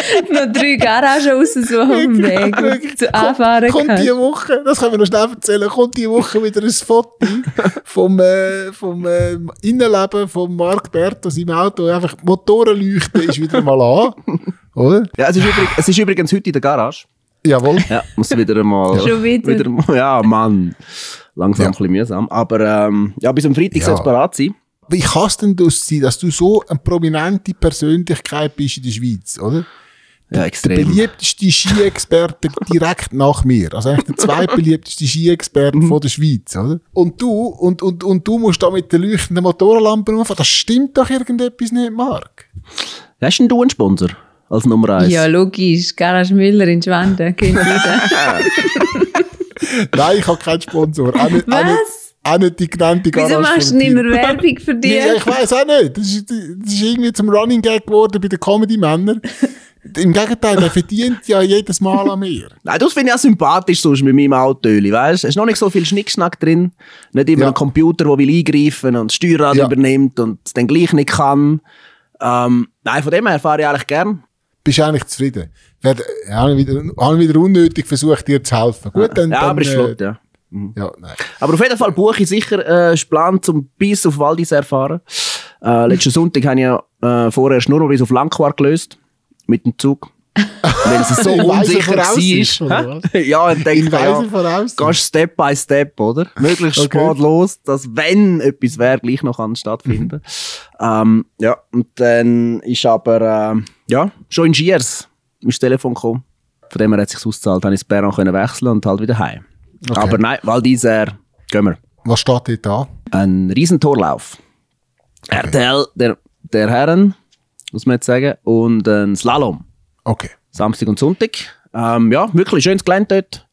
Noch drei Garagen raus, so auf dem Weg zu anfahren Kommt kann. die Woche, das können wir noch schnell erzählen, kommt die Woche wieder ein Foto vom, äh, vom äh, Innenleben von Marc Bertos im Auto. Einfach die Motorenleuchte ist wieder mal an. Oder? Ja, es ist, übrig, es ist übrigens heute in der Garage. Jawohl. Ja, muss wieder einmal. Schon wieder? mal, ja, Mann. Langsam Ja. ein bisschen mühsam. Aber ähm, ja, bis am Freitag Ja. soll es parat sein. Wie kann es denn das sein, dass du so eine prominente Persönlichkeit bist in der Schweiz, oder? Ja, Der extrem. beliebteste Ski-Experte direkt nach mir. Also eigentlich der zweitbeliebteste Ski-Experte von der Schweiz, oder? Und du, und, und, und du musst da mit der leuchtenden Motorlampe rumfahren. Das stimmt doch irgendetwas nicht, Marc. Hast denn du einen Sponsor als Nummer 1? Ja, logisch. Garage Müller in Schwanden. Jeder. Nein, ich habe keinen Sponsor. Auch nicht, Auch nicht, Was? auch nicht die genannte Wieso Garage machst du nicht mehr Werbung für dich? Ja, ich weiß auch nicht. Das ist, das ist irgendwie zum Running Gag geworden bei den Comedy-Männern. Im Gegenteil, der verdient ja jedes Mal an mir. Nein, das finde ich auch sympathisch sonst mit meinem Autöli, weißt? Es ist noch nicht so viel Schnickschnack drin. Nicht immer Ja. ein Computer, der will eingreifen und das Steuerrad Ja. übernimmt und es dann gleich nicht kann. Ähm, nein, von dem her fahre ich eigentlich gern. Bist du eigentlich zufrieden? Werd- Habe ich wieder, habe wieder unnötig versucht, dir zu helfen. Gut, dann, ja, dann, aber ist äh, flott, ja. Ja, nein. Aber auf jeden Fall buche ich sicher äh, ist Plan zum bis auf Val d'Isère fahren. Äh, letzten Sonntag habe ich ja äh, vorerst nur noch bis auf Langquart gelöst. Mit dem Zug. Weil es so unsicher war. Ja, und denke ja, gehst Step by Step, oder? Möglichst Okay. spät los, dass wenn etwas wäre, gleich noch kann stattfinden. ähm, ja, und dann ist aber, ähm, ja, schon in Giers ist Telefon gekommen. Von dem her hat es sich ausgezahlt, ich das Bern können wechseln und halt wieder heim. Okay. Aber nein, Val d'Isère, gehen wir. Was steht dort da? Ein Riesentorlauf. RTL der, der Herren, muss man jetzt sagen, und ein Slalom. Okay. Samstag und Sonntag. Ähm, ja, wirklich schönes Gelände dort.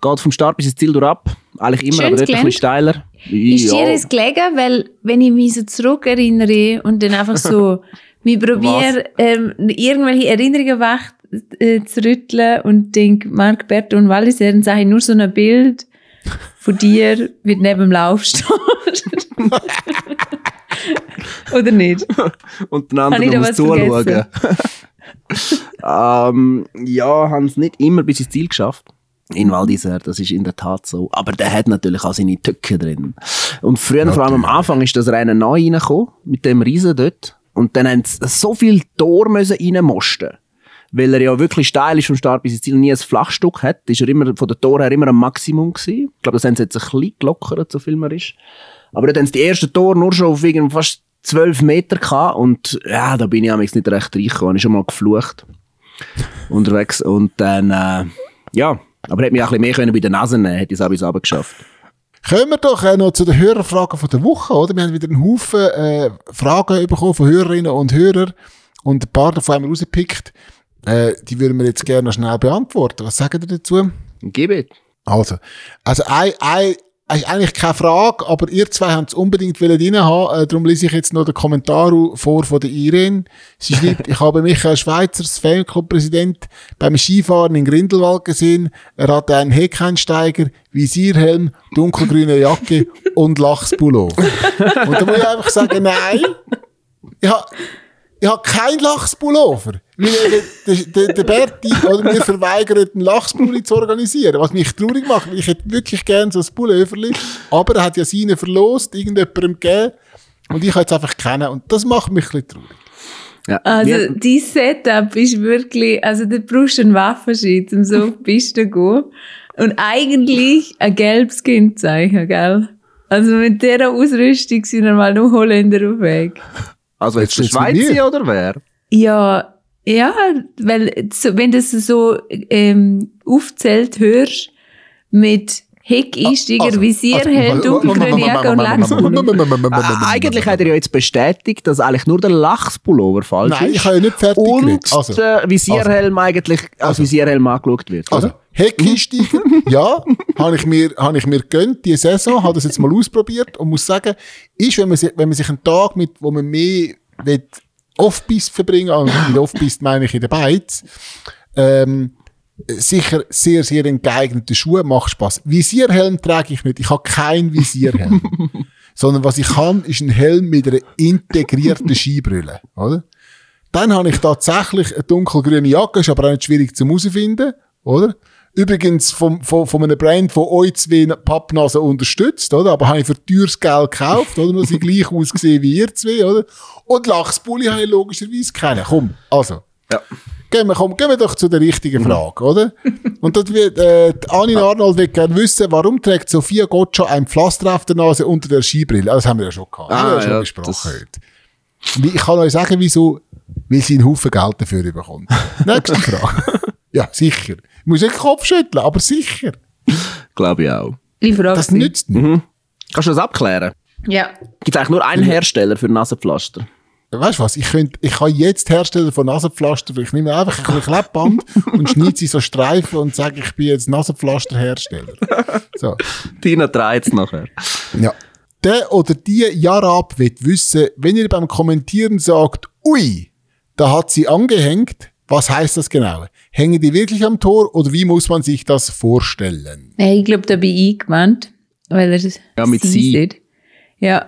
Geht vom Start bis ins Ziel durch ab. Eigentlich immer, Schönes aber dort ein bisschen steiler. Ist dir das gelegen? Weil, wenn ich mich so zurückerinnere und dann einfach so, mich probiere, ähm, irgendwelche Erinnerungen wach äh, zu rütteln und denke, Marc, Bert und Wallis, dann sage ich nur so ein Bild von dir, wie du neben dem Lauf stehst. Oder nicht? Und den anderen da muss was zuschauen. ähm, ja, haben es nicht immer bis ins Ziel geschafft. In Val d'Isère, das ist in der Tat so. Aber der hat natürlich auch seine Tücke drin. Und früher, vor allem am Anfang, ist das Rennen neu reingekommen, mit dem Riesen dort. Und dann haben sie so viel Tor müssen reinmosten. Weil er ja wirklich steil ist vom Start bis ins Ziel und nie ein Flachstück hat, ist er immer, von der Tor her immer am Maximum gewesen. Ich glaube, das haben sie jetzt ein bisschen gelockert, so viel man ist. Aber dann haben sie die ersten Tor nur schon auf irgendwie fast 12 Meter gehabt und ja, da bin ich amigs nicht recht reingekommen. Ich schon mal geflucht. Unterwegs. Und dann, äh, ja, aber hätte mich auch ein bisschen mehr können bei den Nasen nehmen, hätte ich es auch geschafft. Kommen wir doch äh, noch zu den Hörerfragen von der Woche, oder? Wir haben wieder einen Haufen äh, Fragen bekommen von Hörerinnen und Hörern und ein paar davon haben wir rausgepickt. Äh, die würden wir jetzt gerne noch schnell beantworten. Was sagen ihr dazu? Gib it. Also, also ein, ein, ist eigentlich keine Frage, aber ihr zwei habt es unbedingt drin haben. Äh, darum lese ich jetzt noch den Kommentar vor von der Irene. Sie schreibt, ich habe Michael Schweizer, das Fanclub-Präsident, beim Skifahren in Grindelwald gesehen. Er hatte einen Heckeinsteiger, Visierhelm, dunkelgrüne Jacke und Lachspullover. und da muss ich einfach sagen, nein. Habe ich habe keinen Lachspullover. Der, der, der Berti oder mir verweigert, einen Lachspulli zu organisieren. Was mich traurig macht, weil ich hätte wirklich gerne so ein Pulloverli. Aber er hat ja seine verlost, irgendjemandem gegeben. Und ich habe jetzt einfach kennen. Und das macht mich ein bisschen traurig. Ja. Also, Wir- dein Setup ist wirklich, also, du brauchst einen Waffenschein, um so auf die Piste zu gehen. Und eigentlich ein gelbes Kennzeichen, gell? Also, mit dieser Ausrüstung sind normal nur Holländer auf Weg. Also jetzt der Jetzt mit Schweizer oder wer? Ja, ja, weil, wenn du es so, ähm, aufzählt hörst, mit Heckeinsteiger, Also, Visierhelm, also- dunkelgrüne Jacke und Lachspullover. Ah, eigentlich hat er ja jetzt bestätigt, dass eigentlich nur der Lachspullover falsch Nein, ist. ich habe ja nicht fertig und. Also, der Visierhelm eigentlich als Visierhelm angeschaut wird. Also? Heckeinsteiger, ja, habe ich mir, habe ich mir gönnt, die Saison, habe das jetzt mal ausprobiert und muss sagen, ist, wenn man sich, wenn man sich einen Tag mit, wo man mehr will, Off-Piste verbringen, also mit Off-Piste meine ich in der Beiz, ähm, sicher sehr, sehr ein geeigneter Schuh, macht Spaß. Visierhelm trage ich nicht, ich habe keinen Visierhelm. sondern was ich kann, ist ein Helm mit einer integrierten Skibrille, oder? Dann habe ich tatsächlich eine dunkelgrüne Jacke, ist aber auch nicht schwierig zu herausfinden, oder? Übrigens vom, von, von einem Brand, der euch zwei Pappnasen unterstützt, oder? Aber habe ich für teures Geld gekauft, oder? Nur sie gleich ausgesehen wie ihr zwei, oder? Und Lachspulli habe ich logischerweise kennen. Komm, also. Ja. Gehen wir, komm, gehen wir doch zu der richtigen Frage, oder? Und das wird, äh, Anine Arnold will gerne wissen, warum trägt Sophia Gotcha ein Pflaster auf der Nase unter der Skibrille? Ah, Das haben wir ja schon gehabt. das haben wir Ah, ja schon ja, besprochen das- heute. Wie- Ich kann euch sagen, wieso, weil sie einen Haufen Geld dafür bekommt. Nächste Frage. ja, sicher. Ich muss nicht den Kopf schütteln, aber sicher. Glaube ich auch. Frage Das sie. nützt nicht. Kannst du das abklären? Ja. Gibt es eigentlich nur einen Hersteller für Nasenpflaster? Weißt du was? Ich, könnt, ich kann jetzt Hersteller von Nasenpflaster, weil ich nehme einfach ein Klebband und schneide sie so Streifen und sage, ich bin jetzt Nasenpflasterhersteller. So. Tina dreht es nachher. Ja. Der oder die Jarab wird wissen, wenn ihr beim Kommentieren sagt, ui, da hat sie angehängt, was heißt das genau? Hängen die wirklich am Tor oder wie muss man sich das vorstellen? Ich glaube, da bin ich gemeint, weil er Ja, mit sie. sieht. Ja.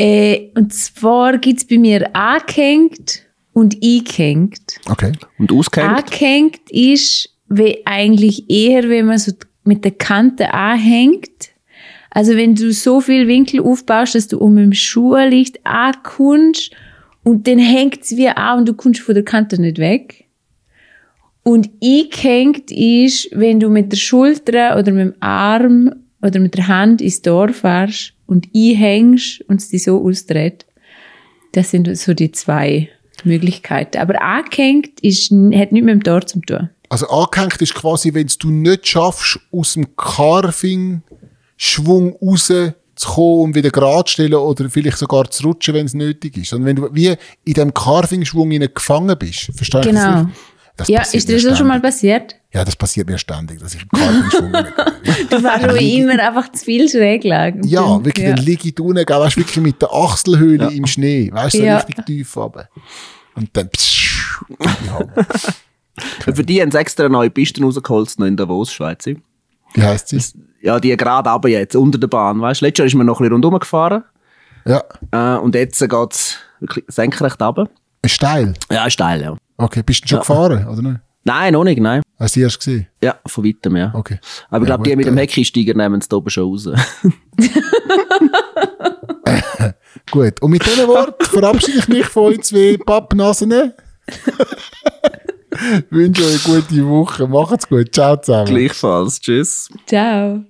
Äh, und zwar gibt's bei mir angehängt und eingehängt. Okay. Und ausgehängt? Angehängt ist wie eigentlich eher, wenn man so mit der Kante anhängt. Also wenn du so viel Winkel aufbaust, dass du um dem Schuhlicht ankommst und dann hängt's wie an und du kommst von der Kante nicht weg. Und eingehängt ist, wenn du mit der Schulter oder mit dem Arm oder mit der Hand ins Tor fährst und einhängst und es dich so ausdreht. Das sind so die zwei Möglichkeiten. Aber angehängt ist, hat nichts mit dem Tor zu tun. Also angehängt ist quasi, wenn du nicht schaffst, aus dem Carving-Schwung raus zu kommen und wieder gerade zu stellen oder vielleicht sogar zu rutschen, wenn es nötig ist. Und wenn du wie in dem Carving-Schwung gefangen bist, verstehst du das Genau. Das Ja, passiert ist dir mir das auch schon mal ständig. passiert? Ja, das passiert mir ständig, dass ich im kalten Schwung bin. Du warst schon immer einfach zu viel schräg lagen. Ja, wirklich, ja. dann liege ich da unten, gell, weißt, du, wirklich mit der Achselhöhle im Schnee, weißt du, so Ja. richtig tief runter. Und dann, psch, ja. Und für die haben sie extra eine neue Pisten rausgeholt, noch in Davos, Schweiz. wie heisst sie? Ja, die gerade aber jetzt, unter der Bahn, weißt du. Letztes Jahr ist man noch ein bisschen rundherum gefahren. Ja, Äh, und jetzt geht's wirklich senkrecht runter. ist steil. Ja, steil, ja. Okay, bist du schon Ja. gefahren, oder nicht? Nein, noch nicht, nein. Hast du die erst gesehen? Ja, von weitem, ja. Okay. Aber ich Ja, glaube, die mit dem äh, Heckeinsteiger nehmen es da oben schon raus. Gut, und mit diesen Worten verabschiede ich mich von euch zwei Pappnasen. wünsche euch eine gute Woche. Macht's gut. Ciao zusammen. Gleichfalls. Tschüss. Ciao.